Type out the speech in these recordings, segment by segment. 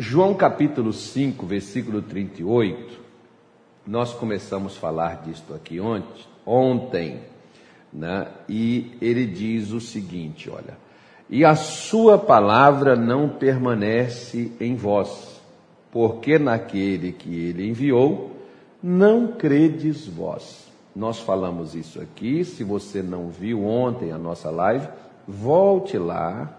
João capítulo 5, versículo 38, nós começamos a falar disto aqui ontem, ontem né? e ele diz o seguinte: olha, e a sua palavra não permanece em vós, porque naquele que ele enviou, não credes vós. Nós falamos isso aqui, se você não viu ontem a nossa live, volte lá,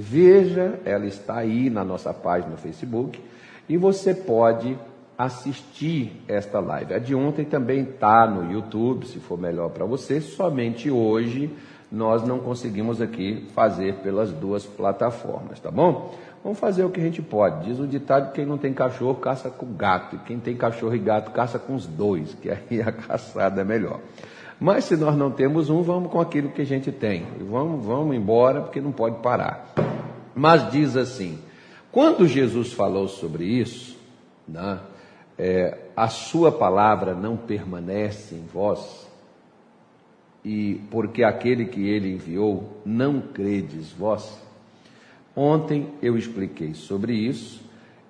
veja, ela está aí na nossa página no Facebook, e você pode assistir esta live. A de ontem também está no YouTube, se for melhor para você. Somente hoje nós não conseguimos aqui fazer pelas duas plataformas, tá bom? Vamos fazer o que a gente pode. Diz o ditado: quem não tem cachorro caça com gato, e quem tem cachorro e gato caça com os dois, que aí a caçada é melhor. Mas se nós não temos um, vamos com aquilo que a gente tem. Vamos, vamos embora, porque não pode parar. Mas diz assim: quando Jesus falou sobre isso, né, é, a sua palavra não permanece em vós, e porque aquele que ele enviou não credes vós. Ontem eu expliquei sobre isso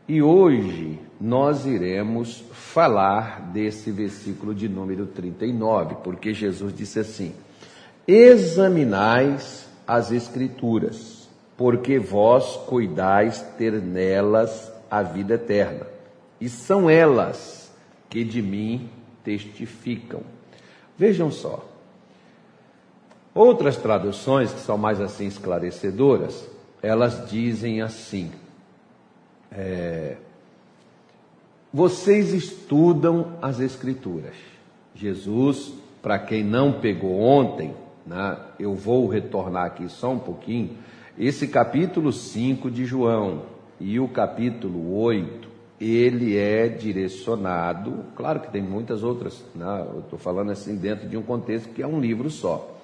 e hoje nós iremos falar desse versículo de número 39, porque Jesus disse assim: Examinais as Escrituras, porque vós cuidais ter nelas a vida eterna e são elas que de mim testificam. Vejam só. Outras traduções, que são mais assim esclarecedoras, elas dizem assim: é, vocês estudam as Escrituras. Jesus, para quem não pegou ontem, né, eu vou retornar aqui só um pouquinho. Esse capítulo 5 de João e o capítulo 8 ele é direcionado, claro que tem muitas outras, né? eu estou falando assim dentro de um contexto que é um livro só,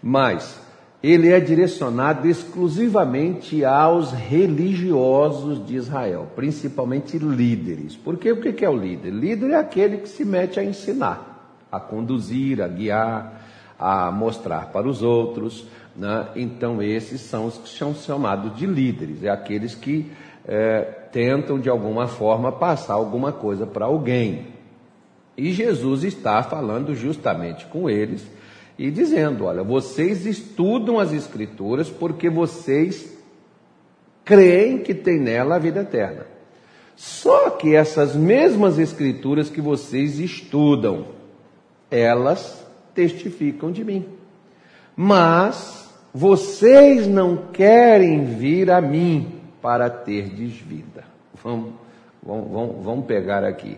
mas ele é direcionado exclusivamente aos religiosos de Israel, principalmente líderes. Porque o que é o líder? Líder é aquele que se mete a ensinar, a conduzir, a guiar, a mostrar para os outros. Né? Então, esses são os que são chamados de líderes, é aqueles que é, tentam de alguma forma passar alguma coisa para alguém. E Jesus está falando justamente com eles e dizendo: Olha, vocês estudam as Escrituras porque vocês creem que tem nela a vida eterna. Só que essas mesmas Escrituras que vocês estudam, elas testificam de mim. Mas vocês não querem vir a mim para ter vida. Vamos, vamos, vamos, vamos pegar aqui.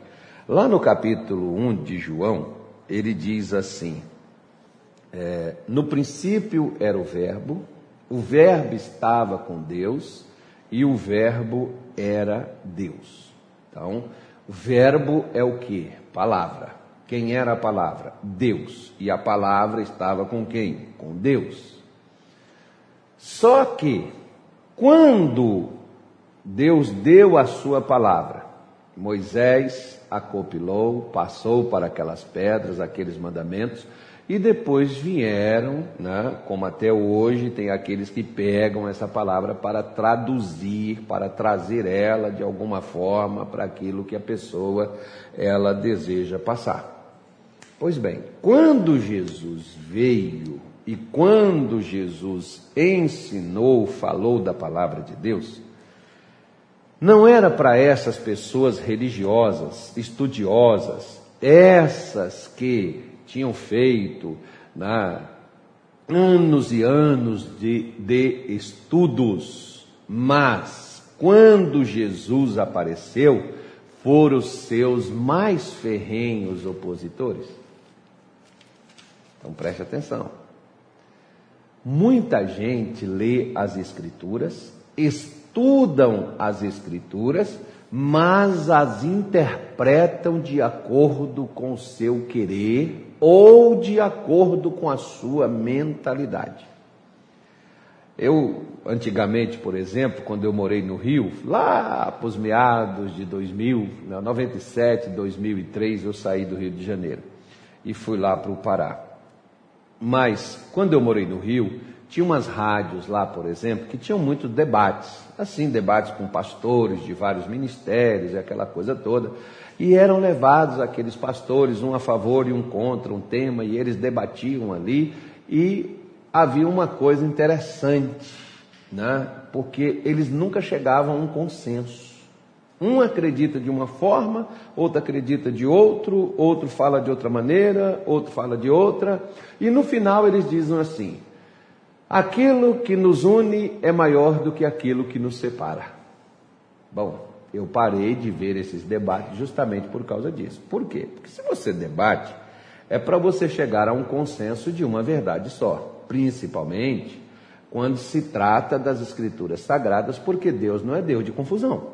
Lá no capítulo 1 de João, ele diz assim: é, No princípio era o Verbo, o Verbo estava com Deus e o Verbo era Deus. Então, o Verbo é o que? Palavra. Quem era a palavra? Deus. E a palavra estava com quem? Com Deus. Só que quando Deus deu a sua palavra, Moisés acopilou, passou para aquelas pedras, aqueles mandamentos, e depois vieram, né, como até hoje tem aqueles que pegam essa palavra para traduzir, para trazer ela de alguma forma para aquilo que a pessoa ela deseja passar. Pois bem, quando Jesus veio e quando Jesus ensinou, falou da palavra de Deus, não era para essas pessoas religiosas, estudiosas, essas que tinham feito né, anos e anos de, de estudos, mas quando Jesus apareceu, foram os seus mais ferrenhos opositores. Então preste atenção. Muita gente lê as Escrituras, estudam as Escrituras, mas as interpretam de acordo com o seu querer ou de acordo com a sua mentalidade. Eu, antigamente, por exemplo, quando eu morei no Rio, lá para os meados de 2000, 97, 2003, eu saí do Rio de Janeiro e fui lá para o Pará. Mas, quando eu morei no Rio, tinha umas rádios lá, por exemplo, que tinham muitos debates, assim, debates com pastores de vários ministérios e aquela coisa toda. E eram levados aqueles pastores, um a favor e um contra um tema, e eles debatiam ali. E havia uma coisa interessante, né? porque eles nunca chegavam a um consenso. Um acredita de uma forma, outro acredita de outro, outro fala de outra maneira, outro fala de outra, e no final eles dizem assim: Aquilo que nos une é maior do que aquilo que nos separa. Bom, eu parei de ver esses debates justamente por causa disso. Por quê? Porque se você debate, é para você chegar a um consenso de uma verdade só, principalmente quando se trata das escrituras sagradas, porque Deus não é Deus de confusão.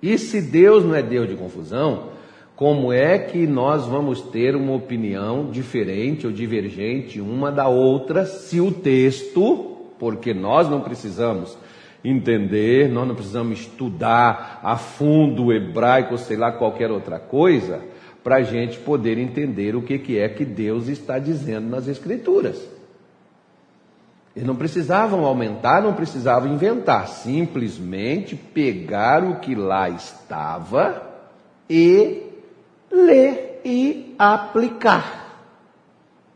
E se Deus não é Deus de confusão, como é que nós vamos ter uma opinião diferente ou divergente uma da outra se o texto, porque nós não precisamos entender, nós não precisamos estudar a fundo o hebraico, ou sei lá, qualquer outra coisa, para a gente poder entender o que, que é que Deus está dizendo nas Escrituras. Eles não precisavam aumentar, não precisavam inventar, simplesmente pegar o que lá estava e ler e aplicar.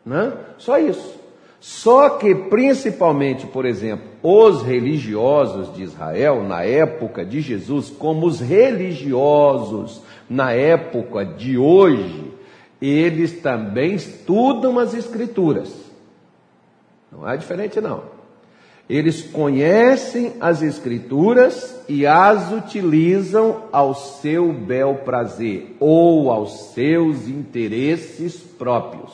Né? Só isso. Só que, principalmente, por exemplo, os religiosos de Israel, na época de Jesus, como os religiosos na época de hoje, eles também estudam as Escrituras. Não é diferente, não. Eles conhecem as Escrituras e as utilizam ao seu bel prazer ou aos seus interesses próprios.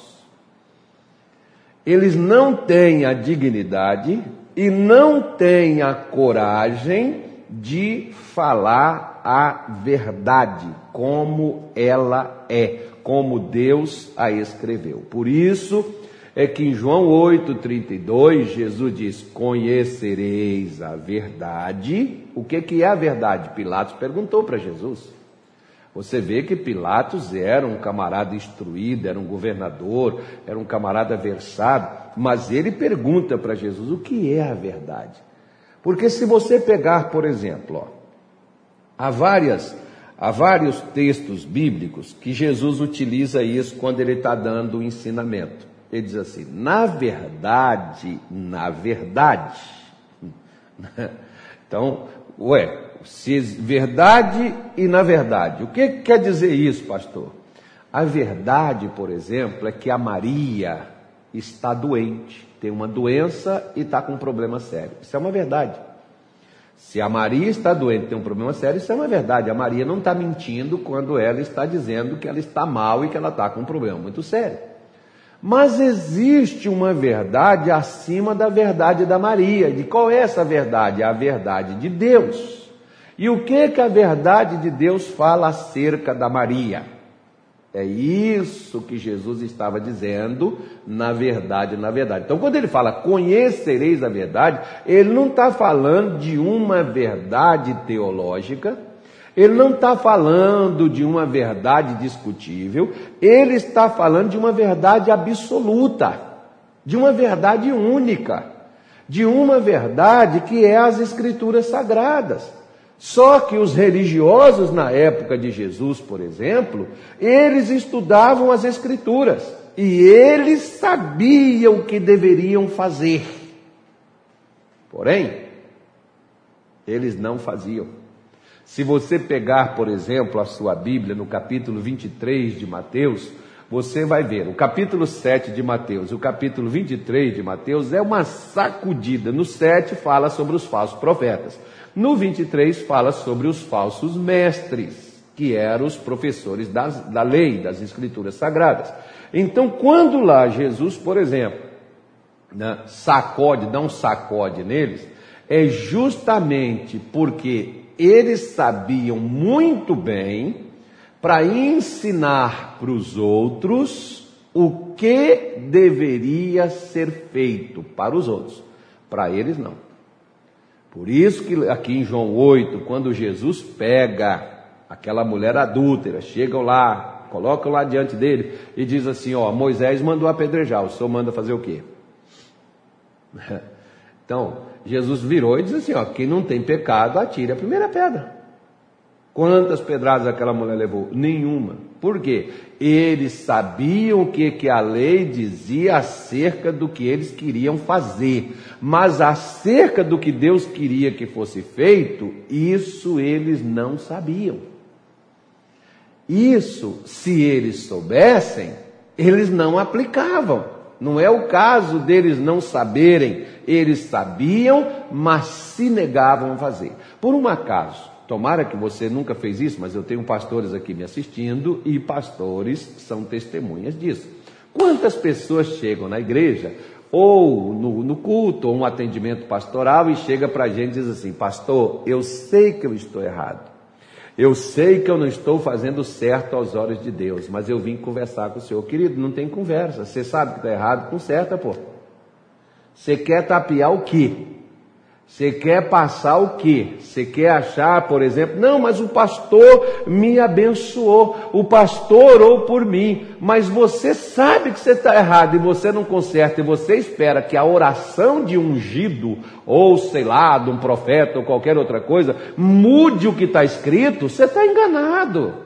Eles não têm a dignidade e não têm a coragem de falar a verdade como ela é, como Deus a escreveu. Por isso, é que em João 8,32, Jesus diz: Conhecereis a verdade. O que, que é a verdade? Pilatos perguntou para Jesus. Você vê que Pilatos era um camarada instruído, era um governador, era um camarada versado, mas ele pergunta para Jesus o que é a verdade. Porque se você pegar, por exemplo, ó, há, várias, há vários textos bíblicos que Jesus utiliza isso quando ele está dando o ensinamento. Ele diz assim: na verdade, na verdade. Então, ué, se verdade e na verdade. O que quer dizer isso, pastor? A verdade, por exemplo, é que a Maria está doente, tem uma doença e está com um problema sério. Isso é uma verdade. Se a Maria está doente, tem um problema sério, isso é uma verdade. A Maria não está mentindo quando ela está dizendo que ela está mal e que ela está com um problema muito sério. Mas existe uma verdade acima da verdade da Maria. De qual é essa verdade? A verdade de Deus. E o que que a verdade de Deus fala acerca da Maria? É isso que Jesus estava dizendo, na verdade, na verdade. Então, quando ele fala conhecereis a verdade, ele não está falando de uma verdade teológica, ele não está falando de uma verdade discutível, ele está falando de uma verdade absoluta, de uma verdade única, de uma verdade que é as Escrituras Sagradas. Só que os religiosos na época de Jesus, por exemplo, eles estudavam as Escrituras e eles sabiam o que deveriam fazer. Porém, eles não faziam. Se você pegar, por exemplo, a sua Bíblia no capítulo 23 de Mateus, você vai ver o capítulo 7 de Mateus, o capítulo 23 de Mateus é uma sacudida. No 7 fala sobre os falsos profetas. No 23 fala sobre os falsos mestres, que eram os professores das, da lei, das escrituras sagradas. Então, quando lá Jesus, por exemplo, né, sacode, dá um sacode neles, é justamente porque eles sabiam muito bem para ensinar para os outros o que deveria ser feito para os outros. Para eles, não. Por isso que aqui em João 8, quando Jesus pega aquela mulher adúltera, chegam lá, colocam lá diante dele e diz assim: Ó, Moisés mandou apedrejar, o senhor manda fazer o quê? Então, Jesus virou e disse assim: ó, quem não tem pecado, atire a primeira pedra. Quantas pedradas aquela mulher levou? Nenhuma. Por quê? Eles sabiam o que, que a lei dizia acerca do que eles queriam fazer, mas acerca do que Deus queria que fosse feito, isso eles não sabiam. Isso, se eles soubessem, eles não aplicavam. Não é o caso deles não saberem, eles sabiam, mas se negavam a fazer. Por um acaso, Tomara que você nunca fez isso, mas eu tenho pastores aqui me assistindo e pastores são testemunhas disso. Quantas pessoas chegam na igreja ou no, no culto ou um atendimento pastoral e chega para a gente e diz assim: Pastor, eu sei que eu estou errado. Eu sei que eu não estou fazendo certo aos olhos de Deus, mas eu vim conversar com o Senhor. Querido, não tem conversa. Você sabe que está errado, conserta, pô. Você quer tapear o quê? Você quer passar o quê? Você quer achar, por exemplo, não, mas o pastor me abençoou, o pastor orou por mim, mas você sabe que você está errado e você não conserta, e você espera que a oração de ungido, ou sei lá, de um profeta ou qualquer outra coisa, mude o que está escrito, você está enganado.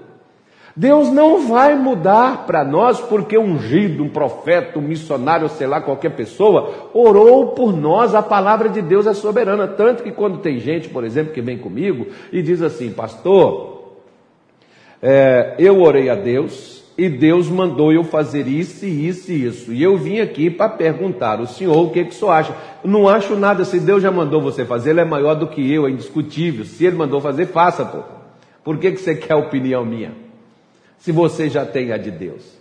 Deus não vai mudar para nós porque um ungido, um profeta, um missionário, sei lá, qualquer pessoa, orou por nós, a palavra de Deus é soberana. Tanto que quando tem gente, por exemplo, que vem comigo e diz assim, pastor, é, eu orei a Deus e Deus mandou eu fazer isso, isso e isso. E eu vim aqui para perguntar, o senhor, o que, que o senhor acha? não acho nada, se Deus já mandou você fazer, ele é maior do que eu, é indiscutível. Se ele mandou fazer, faça, pô. Por que, que você quer a opinião minha? Se você já tem a de Deus.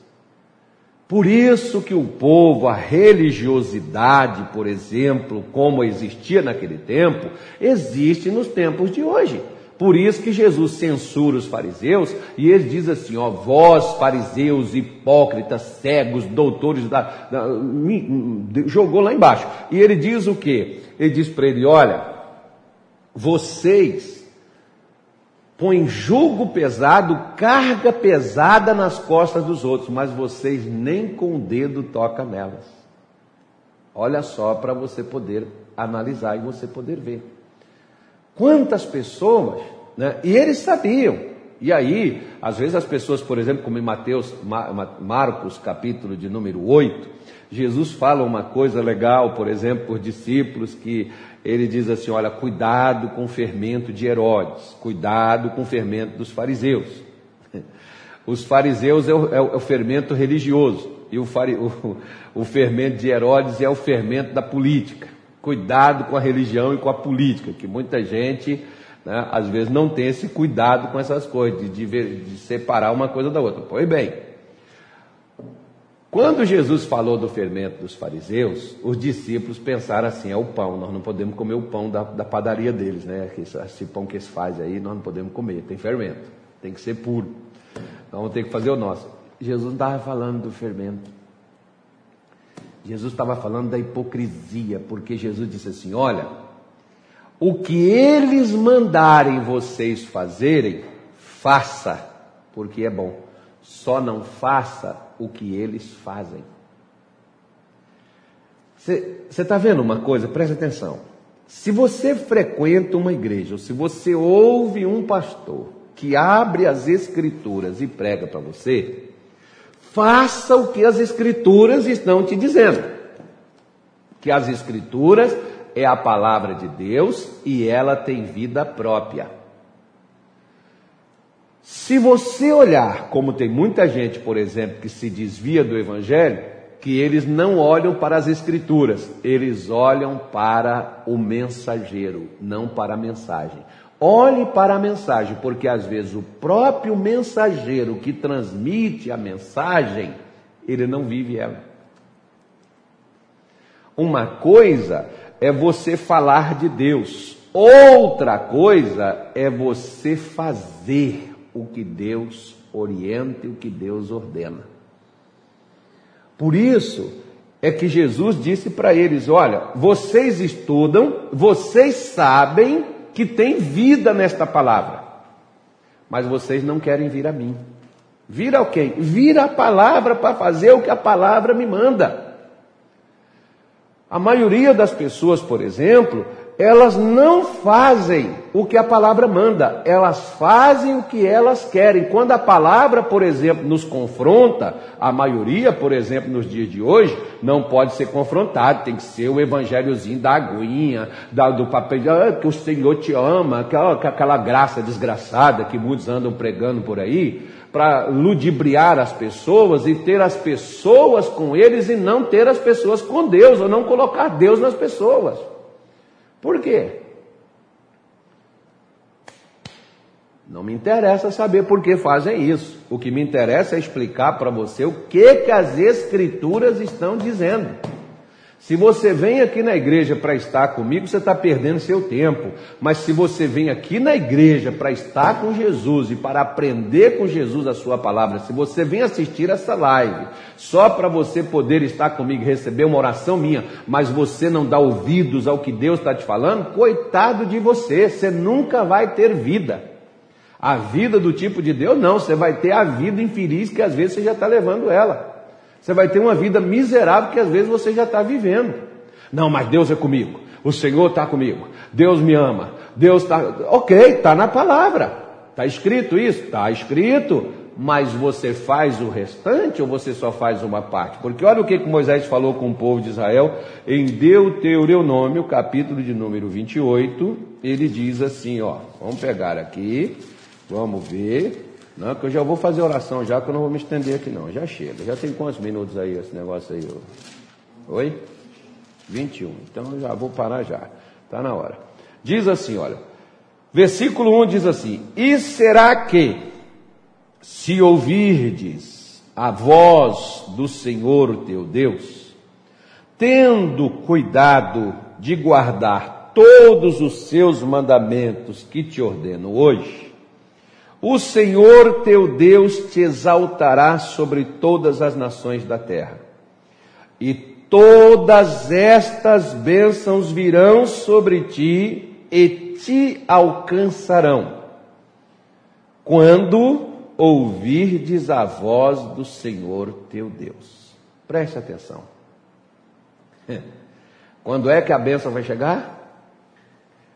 Por isso que o povo, a religiosidade, por exemplo, como existia naquele tempo, existe nos tempos de hoje. Por isso que Jesus censura os fariseus e ele diz assim: ó, vós fariseus, hipócritas, cegos, doutores da, da jogou lá embaixo. E ele diz o que? Ele diz para ele: olha, vocês põe jugo pesado, carga pesada nas costas dos outros, mas vocês nem com o dedo tocam nelas. Olha só para você poder analisar e você poder ver. Quantas pessoas, né? E eles sabiam. E aí, às vezes as pessoas, por exemplo, como em Mateus, Marcos, capítulo de número 8, Jesus fala uma coisa legal, por exemplo, por discípulos que ele diz assim: olha, cuidado com o fermento de Herodes, cuidado com o fermento dos fariseus. Os fariseus é o, é o fermento religioso, e o, o, o fermento de Herodes é o fermento da política. Cuidado com a religião e com a política, que muita gente, né, às vezes, não tem esse cuidado com essas coisas, de, de, de separar uma coisa da outra. Pois bem, quando Jesus falou do fermento dos fariseus, os discípulos pensaram assim: é o pão, nós não podemos comer o pão da, da padaria deles, né? Esse pão que eles fazem aí, nós não podemos comer, tem fermento, tem que ser puro. Então vamos ter que fazer o nosso. Jesus não estava falando do fermento. Jesus estava falando da hipocrisia, porque Jesus disse assim: olha, o que eles mandarem vocês fazerem, faça, porque é bom. Só não faça o que eles fazem. Você está vendo uma coisa? Preste atenção. Se você frequenta uma igreja, ou se você ouve um pastor que abre as escrituras e prega para você, faça o que as escrituras estão te dizendo. Que as escrituras é a palavra de Deus e ela tem vida própria. Se você olhar, como tem muita gente, por exemplo, que se desvia do Evangelho, que eles não olham para as Escrituras, eles olham para o mensageiro, não para a mensagem. Olhe para a mensagem, porque às vezes o próprio mensageiro que transmite a mensagem, ele não vive ela. Uma coisa é você falar de Deus, outra coisa é você fazer o que Deus orienta e o que Deus ordena. Por isso é que Jesus disse para eles: Olha, vocês estudam, vocês sabem que tem vida nesta palavra, mas vocês não querem vir a mim. Vir ao quem? Vir a palavra para fazer o que a palavra me manda. A maioria das pessoas, por exemplo, elas não fazem o que a palavra manda, elas fazem o que elas querem. Quando a palavra, por exemplo, nos confronta, a maioria, por exemplo, nos dias de hoje, não pode ser confrontado, tem que ser o evangelhozinho da aguinha, da, do papel, ah, que o Senhor te ama, aquela, aquela graça desgraçada que muitos andam pregando por aí, para ludibriar as pessoas e ter as pessoas com eles e não ter as pessoas com Deus, ou não colocar Deus nas pessoas. Por quê? Não me interessa saber por que fazem isso. O que me interessa é explicar para você o que, que as Escrituras estão dizendo. Se você vem aqui na igreja para estar comigo, você está perdendo seu tempo. Mas se você vem aqui na igreja para estar com Jesus e para aprender com Jesus a sua palavra, se você vem assistir essa live só para você poder estar comigo e receber uma oração minha, mas você não dá ouvidos ao que Deus está te falando, coitado de você, você nunca vai ter vida. A vida do tipo de Deus, não, você vai ter a vida infeliz que às vezes você já está levando ela. Você vai ter uma vida miserável que às vezes você já está vivendo. Não, mas Deus é comigo. O Senhor está comigo. Deus me ama. Deus está. Ok, está na palavra. Está escrito isso? Está escrito. Mas você faz o restante ou você só faz uma parte? Porque olha o que, Moisés falou com o povo de Israel em Deuteronômio, capítulo de número 28. Ele diz assim: ó, vamos pegar aqui, vamos ver. Não, que eu já vou fazer oração já, que eu não vou me estender aqui não. Já chega. Já tem quantos minutos aí esse negócio aí? Oi? 21. Então eu já vou parar já. Está na hora. Diz assim, olha. Versículo 1 diz assim: E será que, se ouvirdes a voz do Senhor teu Deus, tendo cuidado de guardar todos os seus mandamentos que te ordeno hoje, o Senhor teu Deus te exaltará sobre todas as nações da terra. E todas estas bênçãos virão sobre ti e te alcançarão. Quando ouvirdes a voz do Senhor teu Deus. Preste atenção. Quando é que a bênção vai chegar?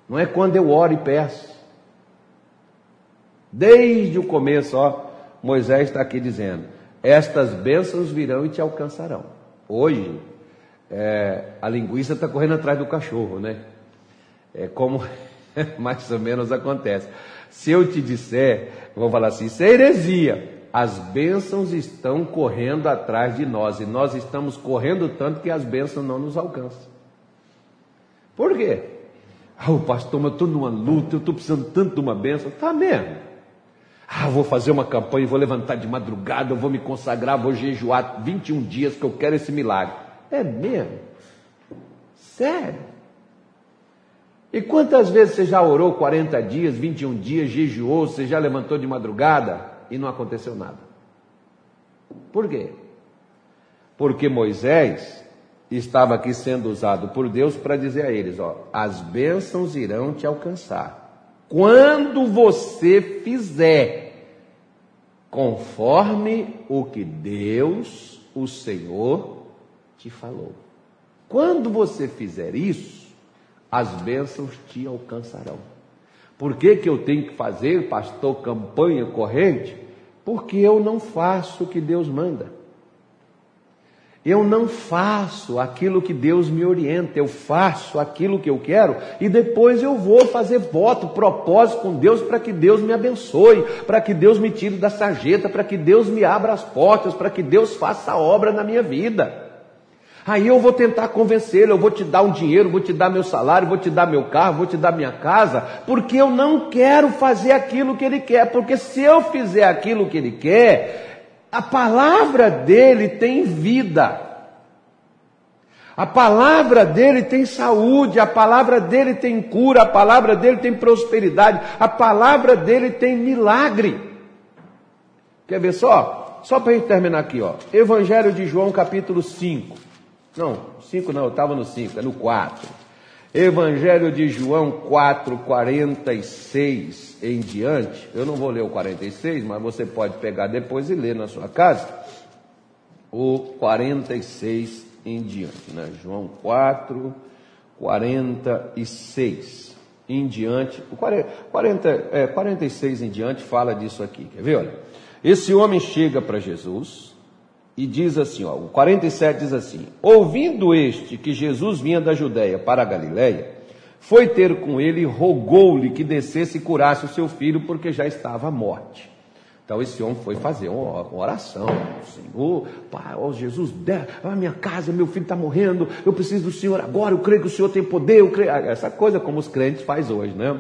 Não é quando eu oro e peço. Desde o começo, ó, Moisés está aqui dizendo: Estas bênçãos virão e te alcançarão. Hoje, é, a linguiça está correndo atrás do cachorro, né? É como mais ou menos acontece. Se eu te disser, vou falar assim, isso é heresia. As bênçãos estão correndo atrás de nós e nós estamos correndo tanto que as bênçãos não nos alcançam. Por quê? Ah, o pastor, mas eu estou numa luta, eu estou precisando tanto de uma bênção. Tá mesmo. Ah, vou fazer uma campanha, vou levantar de madrugada, vou me consagrar, vou jejuar 21 dias que eu quero esse milagre. É mesmo? Sério? E quantas vezes você já orou 40 dias, 21 dias, jejuou, você já levantou de madrugada e não aconteceu nada? Por quê? Porque Moisés estava aqui sendo usado por Deus para dizer a eles: ó, as bênçãos irão te alcançar quando você fizer conforme o que Deus, o Senhor, te falou. Quando você fizer isso, as bênçãos te alcançarão. Por que, que eu tenho que fazer, pastor, campanha corrente? Porque eu não faço o que Deus manda. Eu não faço aquilo que Deus me orienta, eu faço aquilo que eu quero e depois eu vou fazer voto, propósito com Deus para que Deus me abençoe, para que Deus me tire da sarjeta, para que Deus me abra as portas, para que Deus faça a obra na minha vida. Aí eu vou tentar convencê-lo, eu vou te dar um dinheiro, vou te dar meu salário, vou te dar meu carro, vou te dar minha casa, porque eu não quero fazer aquilo que ele quer, porque se eu fizer aquilo que ele quer, a palavra dele tem vida. A palavra dele tem saúde, a palavra dele tem cura, a palavra dele tem prosperidade, a palavra dele tem milagre. Quer ver só? Só para a gente terminar aqui, ó. Evangelho de João, capítulo 5. Não, 5 não, eu estava no 5, é no 4. Evangelho de João 4, 46 em diante. Eu não vou ler o 46, mas você pode pegar depois e ler na sua casa. O 46 em diante, né? João 4, 46 em diante, o 40, é, 46 em diante fala disso aqui, quer ver? Olha, esse homem chega para Jesus e diz assim, ó, o 47 diz assim, ouvindo este que Jesus vinha da Judéia para a Galiléia, foi ter com ele e rogou-lhe que descesse e curasse o seu filho, porque já estava à morte. Então esse homem foi fazer uma oração. Senhor, Pai, ó Jesus, a minha casa, meu filho está morrendo, eu preciso do Senhor agora, eu creio que o Senhor tem poder, eu creio. Essa coisa como os crentes faz hoje, né?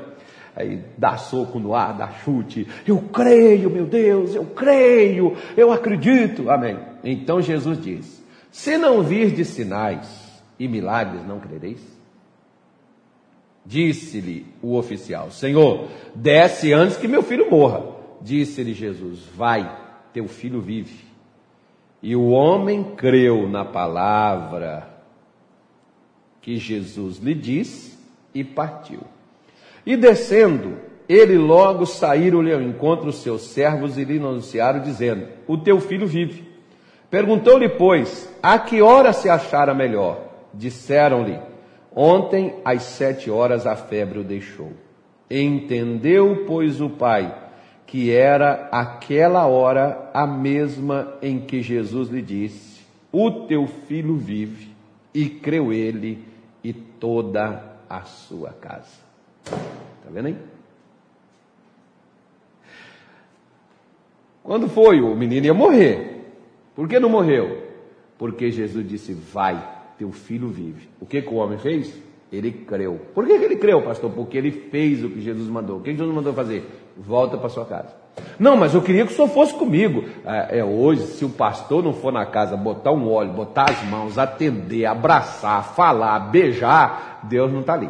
Aí dá soco no ar, dá chute. Eu creio, meu Deus, eu creio, eu acredito. Amém. Então Jesus diz: Se não vir de sinais e milagres, não crereis? Disse-lhe o oficial: Senhor, desce antes que meu filho morra. Disse-lhe Jesus: Vai, teu filho vive. E o homem creu na palavra que Jesus lhe disse e partiu. E descendo, ele logo saíram-lhe ao encontro os seus servos e lhe anunciaram, dizendo: O teu filho vive. Perguntou-lhe, pois, a que hora se achara melhor? Disseram-lhe: Ontem, às sete horas, a febre o deixou. Entendeu, pois, o pai que era aquela hora a mesma em que Jesus lhe disse: O teu filho vive, e creu ele e toda a sua casa. Está vendo aí? Quando foi? O menino ia morrer. Por que não morreu? Porque Jesus disse: Vai, teu filho vive. O que, que o homem fez? Ele creu. Por que, que ele creu, pastor? Porque ele fez o que Jesus mandou. O que Jesus mandou fazer? Volta para sua casa. Não, mas eu queria que o senhor fosse comigo. É, é, hoje, se o pastor não for na casa botar um óleo, botar as mãos, atender, abraçar, falar, beijar, Deus não está ali.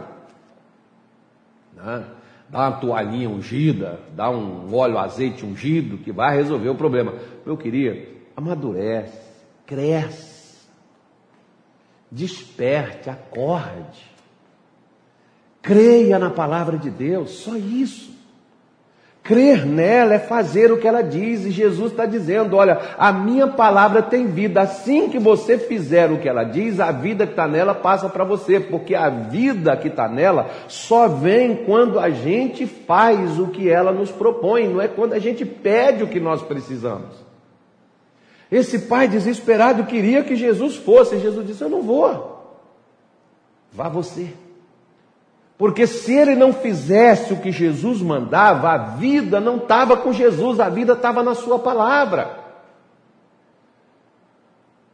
Né? Dá uma toalhinha ungida, dá um óleo, azeite ungido, que vai resolver o problema. Eu queria, amadurece, cresce, desperte, acorde. Creia na palavra de Deus, só isso. Crer nela é fazer o que ela diz, e Jesus está dizendo: olha, a minha palavra tem vida. Assim que você fizer o que ela diz, a vida que está nela passa para você, porque a vida que está nela só vem quando a gente faz o que ela nos propõe, não é quando a gente pede o que nós precisamos. Esse pai desesperado queria que Jesus fosse, Jesus disse: Eu não vou, vá você. Porque se ele não fizesse o que Jesus mandava, a vida não estava com Jesus, a vida estava na sua palavra.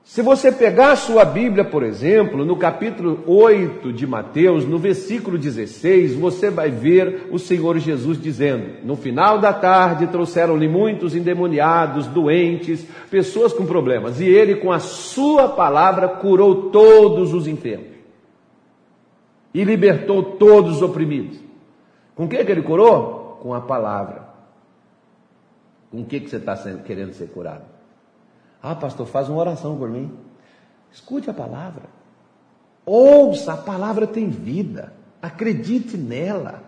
Se você pegar a sua Bíblia, por exemplo, no capítulo 8 de Mateus, no versículo 16, você vai ver o Senhor Jesus dizendo: No final da tarde trouxeram-lhe muitos endemoniados, doentes, pessoas com problemas, e ele, com a sua palavra, curou todos os enfermos e libertou todos os oprimidos. Com o que, que ele curou? Com a palavra. Com o que, que você está querendo ser curado? Ah, pastor, faz uma oração por mim. Escute a palavra. Ouça, a palavra tem vida. Acredite nela.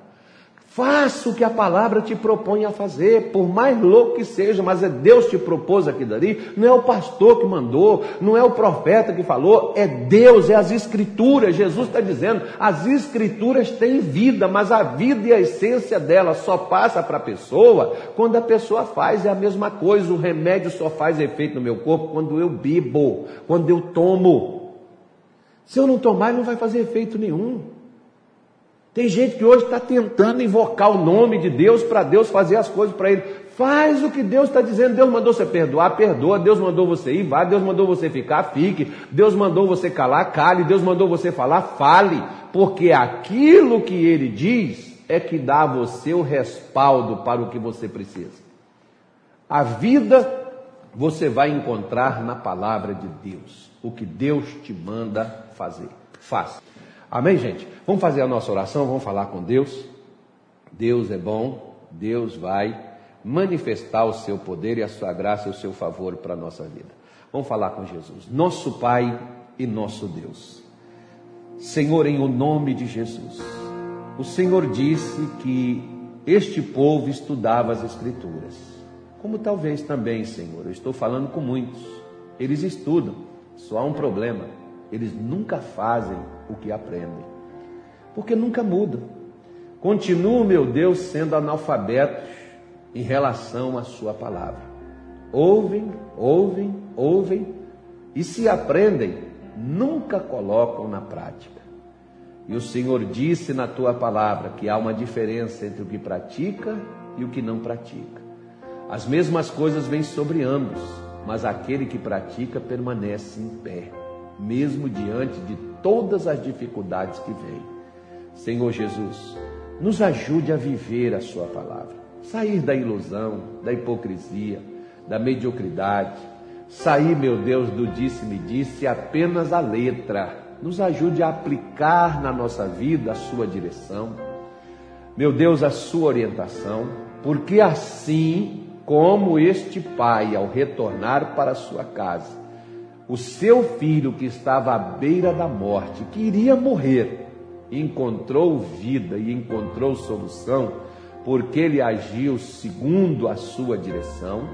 Faça o que a palavra te propõe a fazer, por mais louco que seja, mas é Deus que te propôs aqui dali, não é o pastor que mandou, não é o profeta que falou, é Deus, é as escrituras. Jesus está dizendo, as escrituras têm vida, mas a vida e a essência dela só passa para a pessoa quando a pessoa faz, é a mesma coisa, o remédio só faz efeito no meu corpo quando eu bebo, quando eu tomo. Se eu não tomar, não vai fazer efeito nenhum. Tem gente que hoje está tentando invocar o nome de Deus para Deus fazer as coisas para ele. Faz o que Deus está dizendo. Deus mandou você perdoar, perdoa. Deus mandou você ir, vá. Deus mandou você ficar, fique. Deus mandou você calar, cale. Deus mandou você falar, fale. Porque aquilo que ele diz é que dá a você o respaldo para o que você precisa. A vida você vai encontrar na palavra de Deus. O que Deus te manda fazer. Faça. Amém, gente? Vamos fazer a nossa oração, vamos falar com Deus. Deus é bom, Deus vai manifestar o seu poder e a sua graça e o seu favor para a nossa vida. Vamos falar com Jesus, nosso Pai e nosso Deus. Senhor, em o nome de Jesus, o Senhor disse que este povo estudava as Escrituras. Como talvez também, Senhor, eu estou falando com muitos, eles estudam, só há um problema eles nunca fazem o que aprendem, porque nunca mudam. Continuam, meu Deus, sendo analfabetos em relação à Sua palavra. Ouvem, ouvem, ouvem e se aprendem, nunca colocam na prática. E o Senhor disse na tua palavra que há uma diferença entre o que pratica e o que não pratica. As mesmas coisas vêm sobre ambos, mas aquele que pratica permanece em pé, mesmo diante de todas as dificuldades que vêm. Senhor Jesus, nos ajude a viver a Sua palavra, sair da ilusão, da hipocrisia, da mediocridade, sair, meu Deus, do disse-me disse apenas a letra. Nos ajude a aplicar na nossa vida a Sua direção, meu Deus, a Sua orientação, porque assim como este pai, ao retornar para sua casa, o seu filho que estava à beira da morte, que iria morrer, encontrou vida e encontrou solução, porque ele agiu segundo a sua direção.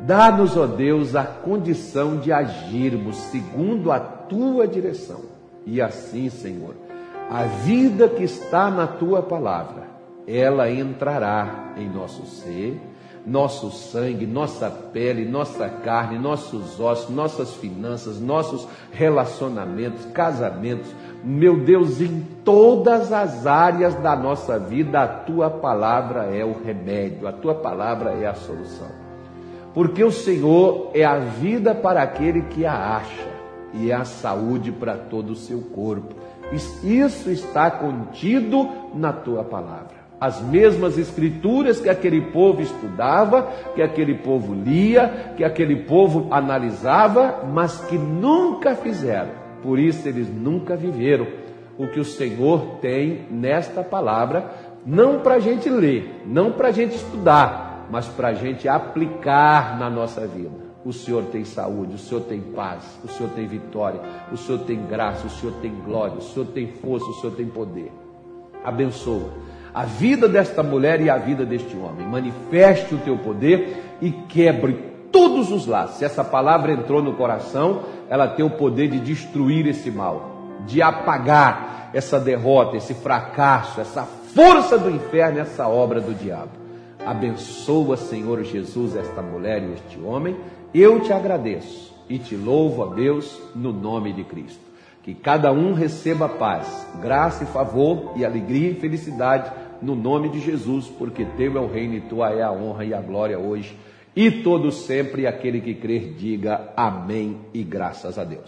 Dá-nos, ó Deus, a condição de agirmos segundo a tua direção. E assim, Senhor, a vida que está na tua palavra, ela entrará em nosso ser nosso sangue, nossa pele, nossa carne, nossos ossos, nossas finanças, nossos relacionamentos, casamentos. Meu Deus, em todas as áreas da nossa vida, a tua palavra é o remédio, a tua palavra é a solução. Porque o Senhor é a vida para aquele que a acha e é a saúde para todo o seu corpo. Isso está contido na tua palavra as mesmas escrituras que aquele povo estudava, que aquele povo lia, que aquele povo analisava, mas que nunca fizeram. Por isso eles nunca viveram o que o Senhor tem nesta palavra, não para a gente ler, não para a gente estudar, mas para a gente aplicar na nossa vida. O Senhor tem saúde, o Senhor tem paz, o Senhor tem vitória, o Senhor tem graça, o Senhor tem glória, o Senhor tem força, o Senhor tem poder. Abençoa a vida desta mulher e a vida deste homem. Manifeste o teu poder e quebre todos os laços. Se essa palavra entrou no coração, ela tem o poder de destruir esse mal, de apagar essa derrota, esse fracasso, essa força do inferno, essa obra do diabo. Abençoa, Senhor Jesus, esta mulher e este homem. Eu te agradeço e te louvo, a Deus, no nome de Cristo. Que cada um receba paz, graça e favor e alegria e felicidade no nome de Jesus, porque teu é o reino e tua é a honra e a glória hoje e todo sempre. E aquele que crer, diga amém e graças a Deus.